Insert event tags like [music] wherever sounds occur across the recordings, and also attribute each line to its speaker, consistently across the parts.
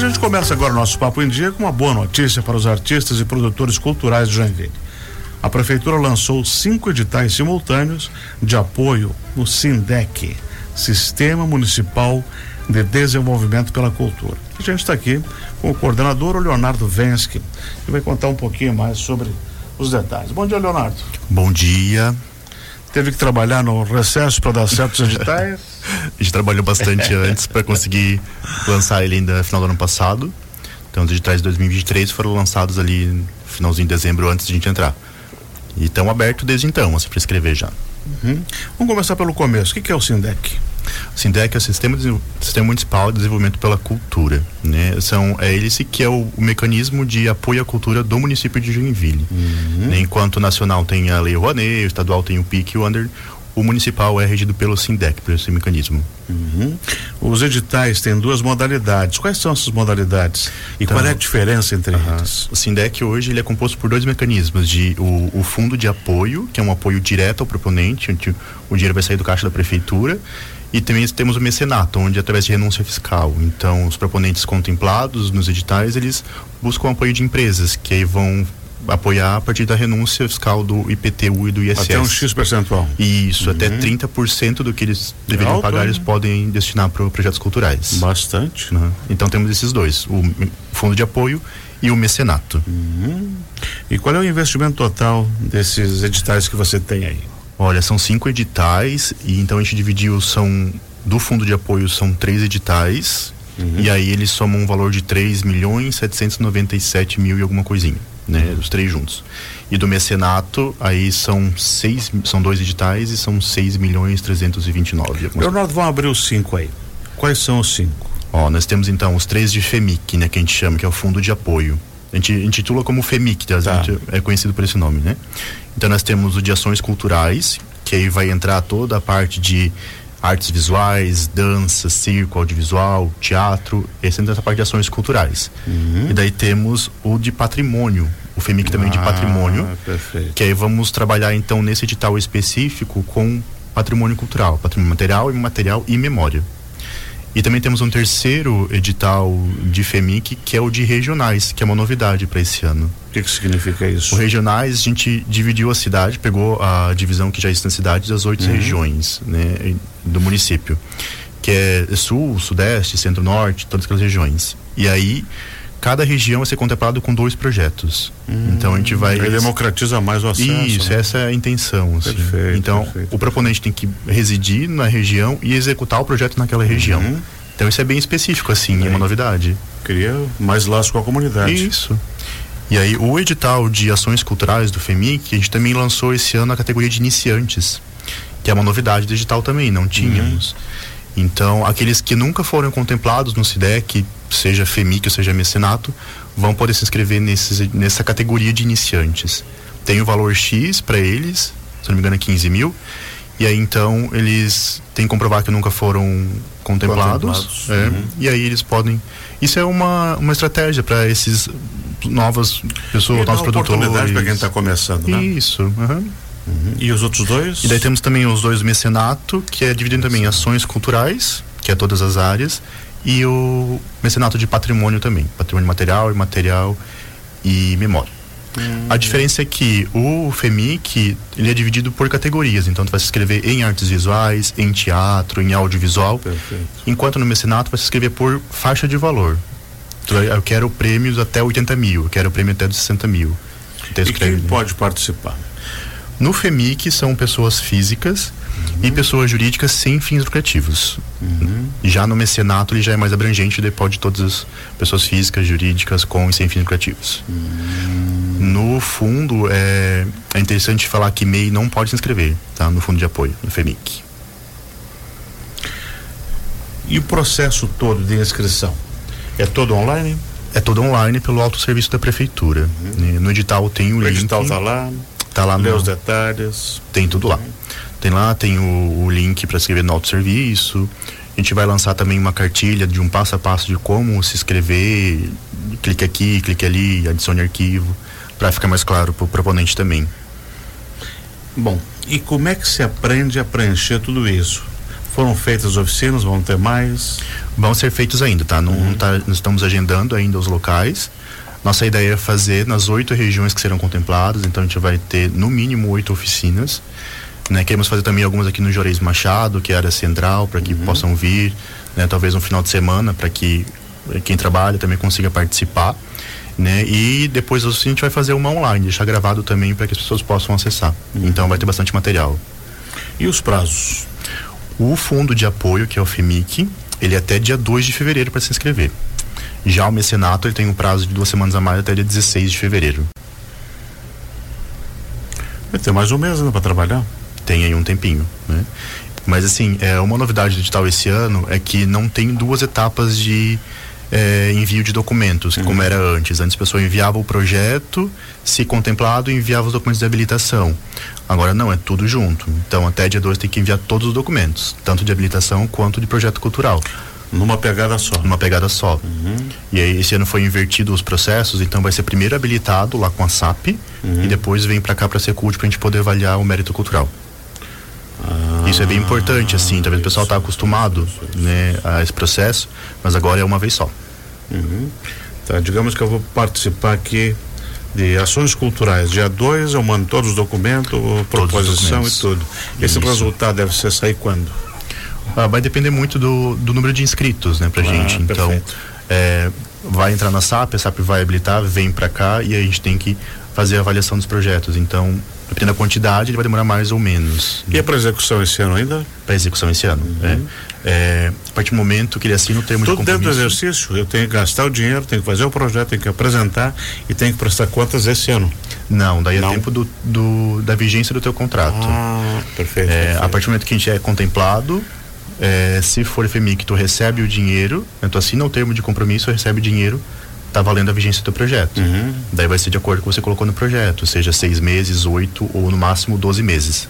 Speaker 1: gente começa agora o nosso Papo em Dia com uma boa notícia para os artistas e produtores culturais de Joinville. A Prefeitura lançou cinco editais simultâneos de apoio no SINDEC, Sistema Municipal de Desenvolvimento pela Cultura. A gente está aqui com o coordenador o Leonardo Vensky, que vai contar um pouquinho mais sobre os detalhes. Bom dia, Leonardo.
Speaker 2: Bom dia.
Speaker 1: Teve que trabalhar no recesso para dar certos [laughs] editais?
Speaker 2: A gente trabalhou bastante [laughs] antes para conseguir lançar ele ainda no final do ano passado. Então, os editais de 2023 foram lançados ali no finalzinho de dezembro antes de a gente entrar. E estão abertos desde então, assim, para escrever já.
Speaker 1: Uhum. Vamos começar pelo começo. O que, que é o SINDEC?
Speaker 2: O SINDEC é o Sistema, de, Sistema Municipal de Desenvolvimento pela Cultura. Né? São, é esse que é o, o mecanismo de apoio à cultura do município de Joinville. Uhum. Né? Enquanto nacional tem a Lei Rouanet, o estadual tem o PIC e o Under, o municipal é regido pelo SINDEC, por esse mecanismo.
Speaker 1: Uhum. Os editais têm duas modalidades. Quais são essas modalidades? E então, qual é a diferença entre uh -huh. eles?
Speaker 2: O SINDEC hoje ele é composto por dois mecanismos, de o, o, fundo de apoio, que é um apoio direto ao proponente, onde o dinheiro vai sair do caixa da prefeitura, e também temos o mecenato, onde através de renúncia fiscal. Então, os proponentes contemplados nos editais, eles buscam apoio de empresas, que aí vão apoiar a partir da renúncia fiscal do IPTU e do ISS.
Speaker 1: Até um X percentual.
Speaker 2: Isso, uhum. até 30% do que eles deveriam Alto, pagar, eles podem destinar para projetos culturais.
Speaker 1: Bastante.
Speaker 2: Uhum. Então temos esses dois, o fundo de apoio e o mecenato.
Speaker 1: Uhum. E qual é o investimento total desses editais que você tem aí?
Speaker 2: Olha, são cinco editais e então a gente dividiu, são do fundo de apoio são três editais uhum. e aí eles somam um valor de 3 milhões 797 mil e alguma coisinha, né? Os três juntos. E do mecenato, aí são seis, são dois editais e são 6 milhões 329.
Speaker 1: Leonardo, vamos abrir os cinco aí. Quais são os cinco?
Speaker 2: Ó, nós temos então os três de FEMIC, né, que a gente chama, que é o fundo de apoio. A gente intitula como FEMIC, tá? tá. é conhecido por esse nome, né? Então nós temos o de ações culturais, que aí vai entrar toda a parte de artes visuais, dança, circo, audiovisual, teatro, esse entra essa parte de ações culturais. Uhum. E daí temos o de patrimônio, o FEMIC ah, também de patrimônio,
Speaker 1: perfeito.
Speaker 2: que aí vamos trabalhar então nesse edital específico com patrimônio cultural, patrimônio material, imaterial e memória. E também temos um terceiro edital de FEMIC, que é o de regionais, que é uma novidade para esse ano.
Speaker 1: O que, que significa isso?
Speaker 2: O regionais, a gente dividiu a cidade, pegou a divisão que já existe na cidade das oito uhum. regiões né, do município, que é sul, sudeste, centro-norte, todas aquelas regiões. E aí cada região vai ser contemplado com dois projetos. Hum, então a gente vai.
Speaker 1: Ele democratiza mais o acesso.
Speaker 2: Isso, né? essa é a intenção. Assim. Perfeito, então perfeito, o proponente tem que residir na região e executar o projeto naquela região. Uhum. Então isso é bem específico, assim, é uma novidade.
Speaker 1: Cria mais laço com a comunidade.
Speaker 2: Isso. E aí o edital de ações culturais do FEMIC, a gente também lançou esse ano a categoria de iniciantes, que é uma novidade digital também, não tínhamos. Uhum. Então, aqueles que nunca foram contemplados no SIDEC, seja FEMIC ou seja mecenato, vão poder se inscrever nesses, nessa categoria de iniciantes. Tem o valor X para eles, se não me engano é 15 mil, e aí então eles têm que comprovar que nunca foram contemplados, contemplados. É, uhum. e aí eles podem. Isso é uma, uma estratégia para esses novas pessoas, novos produtores. oportunidade
Speaker 1: para quem está começando, né?
Speaker 2: Isso. Uhum.
Speaker 1: Uhum. E os outros dois?
Speaker 2: E daí temos também os dois mecenato, que é dividido também em ações culturais, que é todas as áreas, e o mecenato de patrimônio também, patrimônio material, imaterial e memória. Hum. A diferença é que o FEMIC ele é dividido por categorias, então tu vai se inscrever em artes visuais, em teatro, em audiovisual,
Speaker 1: Perfeito.
Speaker 2: enquanto no mecenato vai se inscrever por faixa de valor. eu quero prêmios até 80 mil, eu quero prêmio até 60 mil.
Speaker 1: Então, e quem pode participar?
Speaker 2: No FEMIC são pessoas físicas. E pessoas jurídicas sem fins lucrativos. Uhum. Já no mecenato ele já é mais abrangente, ele pode todas as pessoas físicas, jurídicas com e sem fins lucrativos. Uhum. No fundo, é, é interessante falar que MEI não pode se inscrever, tá? No fundo de apoio, no FEMIC.
Speaker 1: E o processo todo de inscrição? É todo online?
Speaker 2: É todo online pelo autosserviço da prefeitura. Uhum. No edital tem o, o link. O
Speaker 1: edital está lá.
Speaker 2: Tá lá
Speaker 1: Lê no... os detalhes.
Speaker 2: Tem tudo lá. Tem lá, tem o, o link para escrever no autosserviço. A gente vai lançar também uma cartilha de um passo a passo de como se inscrever. Clique aqui, clique ali, adicione arquivo, para ficar mais claro para o proponente também.
Speaker 1: Bom, e como é que se aprende a preencher tudo isso? Foram feitas oficinas, vão ter mais?
Speaker 2: Vão ser feitos ainda, tá? Não, uhum. tá, não estamos agendando ainda os locais. Nossa ideia é fazer nas oito regiões que serão contempladas, então a gente vai ter no mínimo oito oficinas. Né? Queremos fazer também algumas aqui no Juarez Machado, que é a área central, para que uhum. possam vir, né? talvez um final de semana, para que quem trabalha também consiga participar. Né? E depois a gente vai fazer uma online, deixar gravado também para que as pessoas possam acessar. Uhum. Então vai ter bastante material.
Speaker 1: E os prazos?
Speaker 2: O fundo de apoio, que é o FEMIC, ele é até dia 2 de fevereiro para se inscrever. Já o mecenato, ele tem um prazo de duas semanas a mais até dia 16 de fevereiro.
Speaker 1: Vai ter mais um mês né, para trabalhar?
Speaker 2: Tem aí um tempinho, né? Mas assim, é, uma novidade digital esse ano é que não tem duas etapas de é, envio de documentos, uhum. como era antes. Antes a pessoa enviava o projeto, se contemplado, enviava os documentos de habilitação. Agora não, é tudo junto. Então até dia 2 tem que enviar todos os documentos, tanto de habilitação quanto de projeto cultural.
Speaker 1: Numa pegada só.
Speaker 2: Numa pegada só. Uhum. E aí esse ano foi invertido os processos, então vai ser primeiro habilitado lá com a SAP uhum. e depois vem para cá para ser CULT para a gente poder avaliar o mérito cultural. Isso é bem importante, assim, talvez o pessoal está acostumado né, a esse processo, mas agora é uma vez só.
Speaker 1: Uhum. Tá, digamos que eu vou participar aqui de ações culturais. Dia 2 eu mando todos os documentos, proposição e tudo. Esse Isso. resultado deve ser sair quando?
Speaker 2: Ah, vai depender muito do, do número de inscritos, né, pra ah, gente. Então, é, vai entrar na SAP, a SAP vai habilitar, vem para cá e a gente tem que fazer a avaliação dos projetos. Então, dependendo da quantidade, ele vai demorar mais ou menos.
Speaker 1: E é para execução esse ano ainda?
Speaker 2: Para execução esse ano. Uhum. É. É, a partir do momento que ele assina o termo
Speaker 1: Tudo
Speaker 2: de compromisso.
Speaker 1: dentro do exercício, eu tenho que gastar o dinheiro, tenho que fazer o projeto, tenho que apresentar e tenho que prestar contas esse ano.
Speaker 2: Não, daí é Não. é tempo do, do, da vigência do teu contrato.
Speaker 1: Ah, perfeito,
Speaker 2: é,
Speaker 1: perfeito.
Speaker 2: A partir do momento que a gente é contemplado, é, se for FMIC, tu recebe o dinheiro, né, tu assina o termo de compromisso, recebe o dinheiro tá valendo a vigência do projeto. Uhum. Daí vai ser de acordo com o que você colocou no projeto, seja seis meses, oito ou no máximo 12 meses.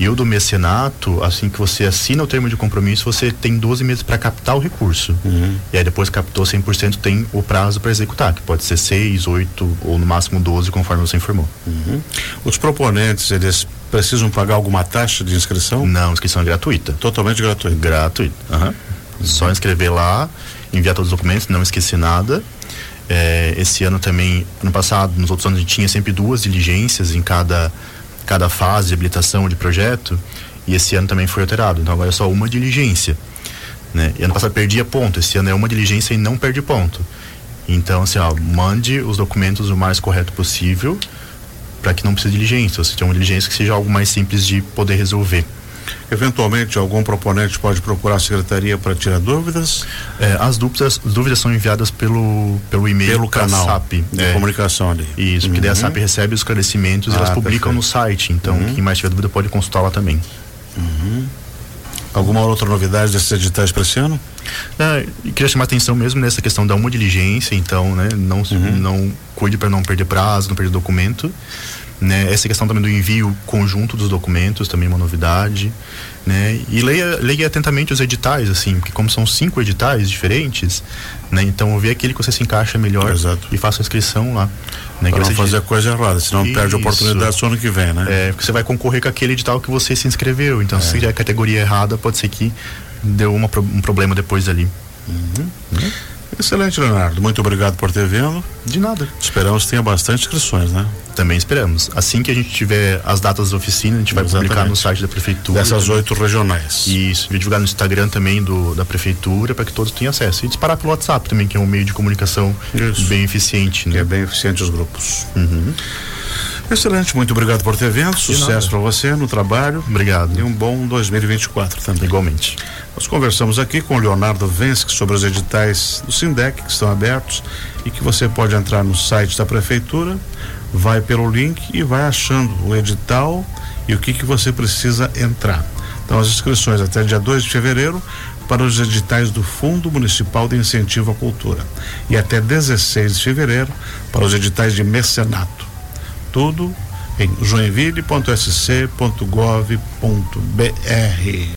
Speaker 2: E o do mecenato, assim que você assina o termo de compromisso, você tem 12 meses para captar o recurso. Uhum. E aí depois captou 100%, tem o prazo para executar, que pode ser 6, 8 ou no máximo 12, conforme você informou.
Speaker 1: Uhum. Os proponentes, eles precisam pagar alguma taxa de inscrição?
Speaker 2: Não, inscrição é gratuita.
Speaker 1: Totalmente gratuita?
Speaker 2: Gratuita. Uhum. Só inscrever lá enviar todos os documentos, não esqueci nada. É, esse ano também, ano passado, nos outros anos a gente tinha sempre duas diligências em cada, cada fase de habilitação de projeto e esse ano também foi alterado. Então agora é só uma diligência. Né? E ano passado perdia ponto, esse ano é uma diligência e não perde ponto. Então, assim, ó, mande os documentos o mais correto possível para que não precise de diligência. Ou seja, uma diligência que seja algo mais simples de poder resolver.
Speaker 1: Eventualmente, algum proponente pode procurar a secretaria para tirar dúvidas?
Speaker 2: É, as dúvidas, as dúvidas são enviadas pelo, pelo e-mail
Speaker 1: pelo canal
Speaker 2: SAP.
Speaker 1: De é, comunicação ali.
Speaker 2: Isso, uhum. porque daí a SAP recebe os esclarecimentos ah, e elas publicam perfeito. no site. Então, uhum. quem mais tiver dúvida pode consultar lá também.
Speaker 1: Uhum. Alguma outra novidade desses editais para esse ano?
Speaker 2: É, queria chamar atenção mesmo nessa questão da uma diligência, então, né, não, uhum. não cuide para não perder prazo, não perder documento. Né? Essa questão também do envio conjunto dos documentos também é uma novidade, né? E leia, leia atentamente os editais, assim, porque como são cinco editais diferentes, né? Então vê aquele que você se encaixa melhor
Speaker 1: Exato.
Speaker 2: e faça a inscrição lá. Né?
Speaker 1: Para não fazer a coisa errada, senão Isso. perde a oportunidade só ano que vem, né?
Speaker 2: É, porque você vai concorrer com aquele edital que você se inscreveu, então é. se tiver a categoria errada, pode ser que deu uma, um problema depois ali.
Speaker 1: Uhum. Uhum. Excelente, Leonardo. Muito obrigado por ter vindo.
Speaker 2: De nada.
Speaker 1: Esperamos que tenha bastante inscrições, né?
Speaker 2: Também esperamos. Assim que a gente tiver as datas da oficina, a gente vai Exatamente. publicar no site da prefeitura.
Speaker 1: Dessas oito regionais.
Speaker 2: Isso. Vai divulgar no Instagram também do, da prefeitura para que todos tenham acesso. E disparar pelo WhatsApp também, que é um meio de comunicação Isso. bem eficiente. Né?
Speaker 1: Que é bem eficiente os grupos. Uhum. Excelente, muito obrigado por ter vindo. Sucesso para você no trabalho.
Speaker 2: Obrigado.
Speaker 1: E um bom 2024 também.
Speaker 2: Igualmente.
Speaker 1: Nós conversamos aqui com o Leonardo Vensky sobre os editais do Sindec que estão abertos e que você pode entrar no site da prefeitura, vai pelo link e vai achando o edital e o que que você precisa entrar. Então as inscrições até dia 2 de fevereiro para os editais do Fundo Municipal de Incentivo à Cultura e até 16 de fevereiro para os editais de mecenato tudo em joinville.sc.gov.br.